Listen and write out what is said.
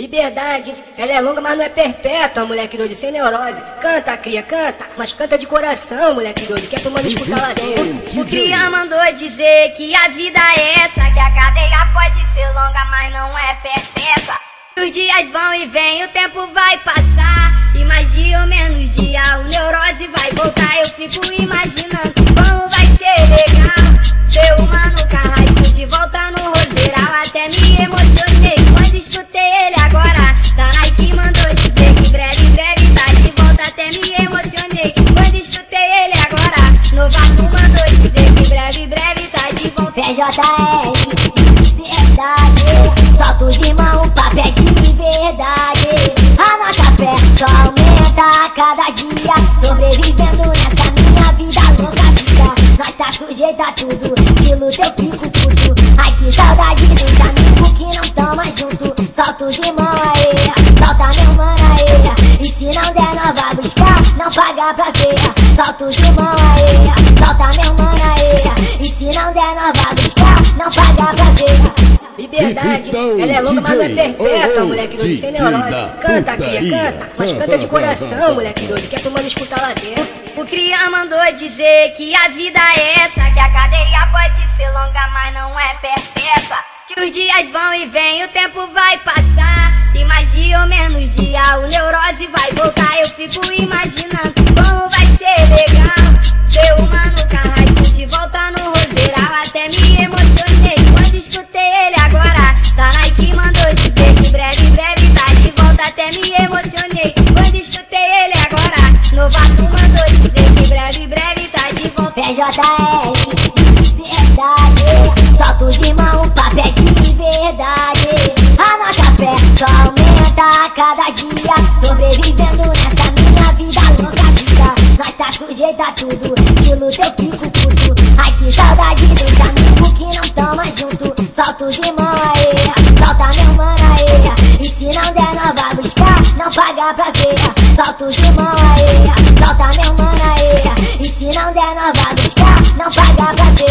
Liberdade, ela é longa, mas não é perpétua, moleque doido, sem neurose. Canta, cria, canta, mas canta de coração, moleque doido, que é pro mano escutar lá dentro. O cria mandou dizer que a vida é essa, que a cadeia pode ser longa, mas não é perpétua. Os dias vão e vêm, o tempo vai passar. E mais dia ou menos dia, o neurose vai voltar. Eu fico imaginando como vai ser legal. Ter o mano carrasco de volta no roseiral. Até me Novato mandou dizer que breve, breve tá de volta. PJL, verdade. Solta os irmãos, papel de verdade. A nossa fé só aumenta a cada dia. Sobrevivendo nessa minha vida louca vida. Nós tá sujeito a tudo, de luta eu fico puto. Ai que saudade dos amigos que não tão mais junto. Solta os irmãos aí, pagar pra ver. Solta os irmãos aí, solta meu mano aí. E se não der, nós vai buscar, não pagar pra ver. Liberdade, Então, ela é longa, mas não é perpétua, moleque doido, sem neurose. Canta, cria, canta, mas canta de coração, moleque doido, que é pro mano escutar lá dentro. O cria mandou dizer que a vida é essa, que a cadeia pode ser longa, mas não é perpétua. Que os dias vão e vêm, o tempo vai passar. E mais dia ou menos dia, o neurose vai voltar. Eu fico imaginando PJL, verdade. Solta os irmãos, papel de verdade. A nossa fé só aumenta a cada dia. Sobrevivendo nessa minha vida louca vida. Nós tá sujeito a tudo, de luta eu fico puto. Ai que saudade dos amigos que não tão mais junto. Solta os irmãos aí, solta meu mano aí. E se não der, nós vai buscar, não pagar pra ver. Solta os irmãos aí, solta meu mano nós vai buscar, não pagar pra